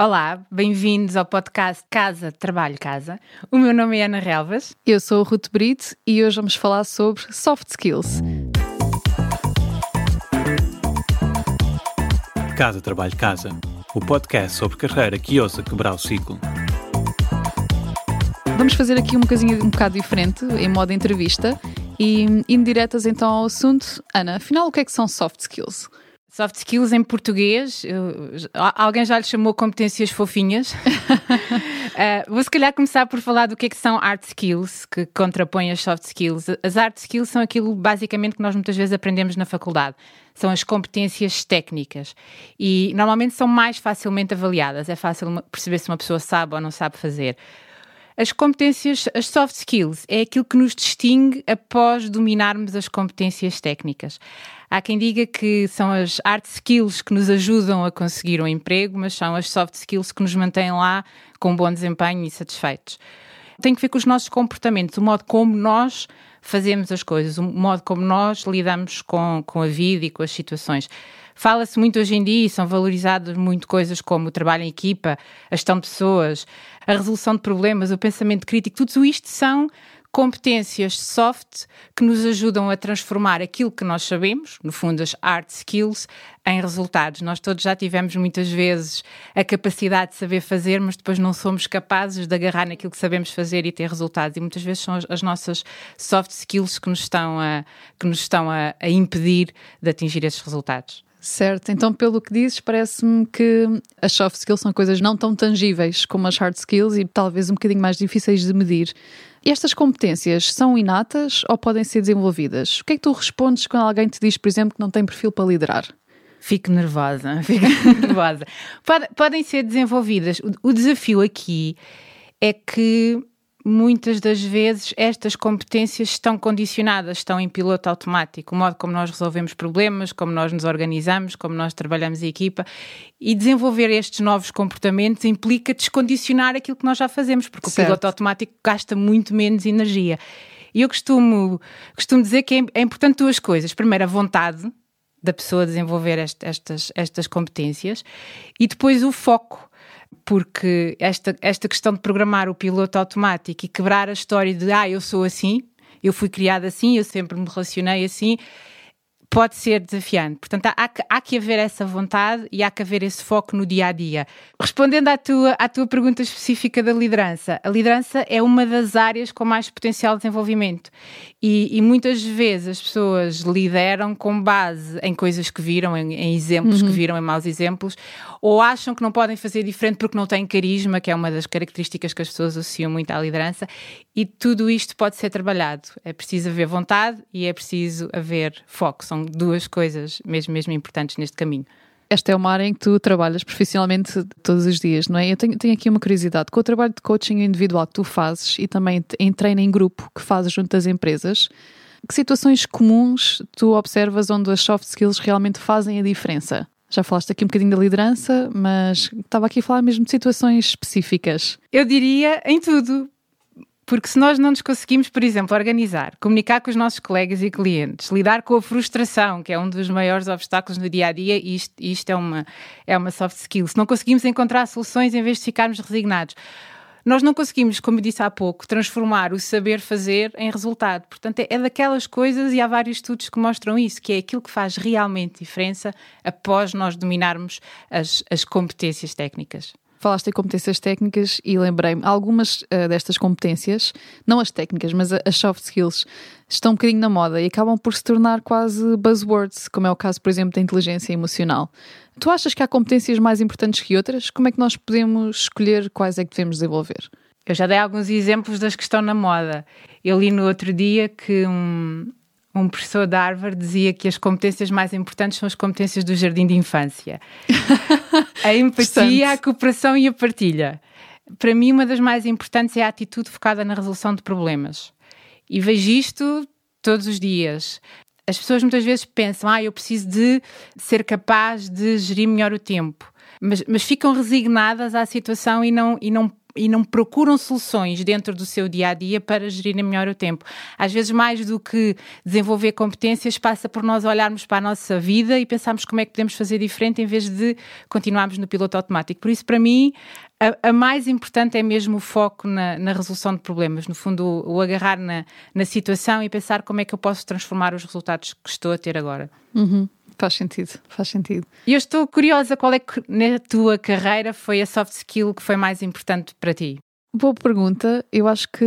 Olá, bem-vindos ao podcast Casa, Trabalho, Casa. O meu nome é Ana Relvas. Eu sou a Ruth Brito e hoje vamos falar sobre soft skills. Casa, Trabalho, Casa. O podcast sobre carreira que ousa quebrar o ciclo. Vamos fazer aqui uma coisinha um bocado diferente, em modo entrevista, e indo diretas então ao assunto. Ana, afinal, o que é que são soft skills? Soft skills em português, eu, alguém já lhe chamou competências fofinhas. uh, vou se calhar começar por falar do que é que são hard skills, que contrapõem as soft skills. As hard skills são aquilo basicamente que nós muitas vezes aprendemos na faculdade. São as competências técnicas e normalmente são mais facilmente avaliadas. É fácil perceber se uma pessoa sabe ou não sabe fazer. As competências, as soft skills, é aquilo que nos distingue após dominarmos as competências técnicas. Há quem diga que são as hard skills que nos ajudam a conseguir um emprego, mas são as soft skills que nos mantêm lá com bom desempenho e satisfeitos. Tem que ver com os nossos comportamentos, o modo como nós fazemos as coisas, o modo como nós lidamos com, com a vida e com as situações. Fala-se muito hoje em dia e são valorizadas muito coisas como o trabalho em equipa, a gestão de pessoas, a resolução de problemas, o pensamento crítico. Tudo isto são competências soft que nos ajudam a transformar aquilo que nós sabemos, no fundo as hard skills, em resultados. Nós todos já tivemos muitas vezes a capacidade de saber fazer, mas depois não somos capazes de agarrar naquilo que sabemos fazer e ter resultados. E muitas vezes são as nossas soft skills que nos estão a, que nos estão a, a impedir de atingir esses resultados. Certo, então pelo que dizes, parece-me que as soft skills são coisas não tão tangíveis como as hard skills e talvez um bocadinho mais difíceis de medir. Estas competências são inatas ou podem ser desenvolvidas? O que é que tu respondes quando alguém te diz, por exemplo, que não tem perfil para liderar? Fico nervosa, fico nervosa. podem ser desenvolvidas. O desafio aqui é que muitas das vezes estas competências estão condicionadas, estão em piloto automático, o modo como nós resolvemos problemas, como nós nos organizamos, como nós trabalhamos em equipa e desenvolver estes novos comportamentos implica descondicionar aquilo que nós já fazemos, porque certo. o piloto automático gasta muito menos energia. E eu costumo, costumo dizer que é, é importante duas coisas. Primeiro, a vontade da pessoa desenvolver estas, estas competências e depois o foco porque esta, esta questão de programar o piloto automático e quebrar a história de ah, eu sou assim, eu fui criada assim, eu sempre me relacionei assim, pode ser desafiante. Portanto, há, há, que haver essa vontade e há que haver esse foco no dia a dia. Respondendo à tua, à tua pergunta específica da liderança, a liderança é uma das áreas com mais potencial de desenvolvimento. E, e muitas vezes as pessoas lideram com base em coisas que viram, em, em exemplos uhum. que viram, em maus exemplos, ou acham que não podem fazer diferente porque não têm carisma, que é uma das características que as pessoas associam muito à liderança, e tudo isto pode ser trabalhado. É preciso haver vontade e é preciso haver foco. São duas coisas mesmo, mesmo importantes neste caminho. Esta é uma área em que tu trabalhas profissionalmente todos os dias, não é? Eu tenho, tenho aqui uma curiosidade. Com o trabalho de coaching individual que tu fazes e também em treino em grupo que fazes junto das empresas, que situações comuns tu observas onde as soft skills realmente fazem a diferença? Já falaste aqui um bocadinho da liderança, mas estava aqui a falar mesmo de situações específicas. Eu diria em tudo, porque se nós não nos conseguimos, por exemplo, organizar, comunicar com os nossos colegas e clientes, lidar com a frustração, que é um dos maiores obstáculos no dia a dia, e isto, isto é, uma, é uma soft skill, se não conseguimos encontrar soluções em vez de ficarmos resignados, nós não conseguimos, como disse há pouco, transformar o saber fazer em resultado. Portanto, é, daquelas coisas, e há vários estudos que mostram isso, que é aquilo que faz realmente diferença após nós dominarmos as, as competências técnicas. Falaste em competências técnicas e lembrei-me, algumas uh, destas competências, não as técnicas, mas as soft skills, estão um bocadinho na moda e acabam por se tornar quase buzzwords, como é o caso, por exemplo, da inteligência emocional. Tu achas que há competências mais importantes que outras? Como é que nós podemos escolher quais é que devemos desenvolver? Eu já dei alguns exemplos das que estão na moda. Eu li no outro dia que um, um professor de Harvard dizia que as competências mais importantes são as competências do jardim de infância. a empatia, a cooperação e a partilha. Para mim, uma das mais importantes é a atitude focada na resolução de problemas. E vejo isto todos os dias. As pessoas muitas vezes pensam, ah, eu preciso de ser capaz de gerir melhor o tempo. Mas, mas ficam resignadas à situação e não, e não e não procuram soluções dentro do seu dia a dia para gerirem melhor o tempo. Às vezes, mais do que desenvolver competências, passa por nós olharmos para a nossa vida e pensarmos como é que podemos fazer diferente em vez de continuarmos no piloto automático. Por isso, para mim, a, a, mais importante é mesmo o foco na, na resolução de problemas, no fundo, o, o agarrar na, na, situação e pensar como é que eu posso transformar os resultados que estou a ter agora. Uhum. Faz sentido, faz sentido. E eu estou curiosa, qual é que na tua carreira foi a soft skill que foi mais importante para ti? Boa pergunta. Eu acho que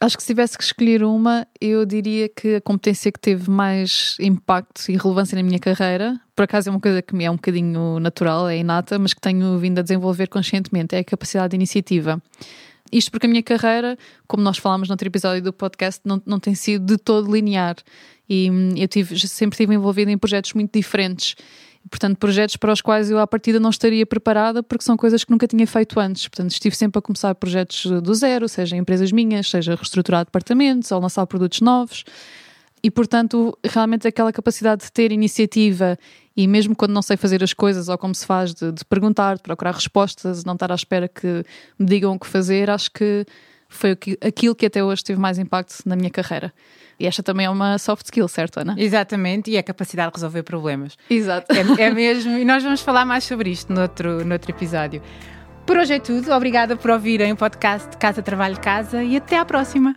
acho que se tivesse que escolher uma, eu diria que a competência que teve mais impacto e relevância na minha carreira, por acaso é uma coisa que me é um bocadinho natural, é inata, mas que tenho vindo a desenvolver conscientemente, é a capacidade de iniciativa. Isto porque a minha carreira, como nós falámos no outro episódio do podcast, não, não tem sido de todo linear. E hum, eu tive, sempre estive envolvida em projetos muito diferentes portanto, projetos para os quais eu à partida não estaria preparada porque são coisas que nunca tinha feito antes. Portanto, estive sempre a começar projetos do zero, seja em empresas minhas, seja reestruturar departamentos ou lançar produtos novos. E, portanto, realmente aquela capacidade de ter iniciativa e mesmo quando não sei fazer as coisas ou como se faz, de, de perguntar, de procurar respostas, não estar à espera que me digam o que fazer, acho que foi aquilo que até hoje teve mais impacto na minha carreira. E esta também é uma soft skill, certo, Ana? Exatamente, e é a capacidade de resolver problemas. Exato. É, é mesmo, e nós vamos falar mais sobre isto noutro, noutro episódio. Por hoje é tudo. Obrigada por ouvirem o podcast Casa Trabalho Casa e até à próxima.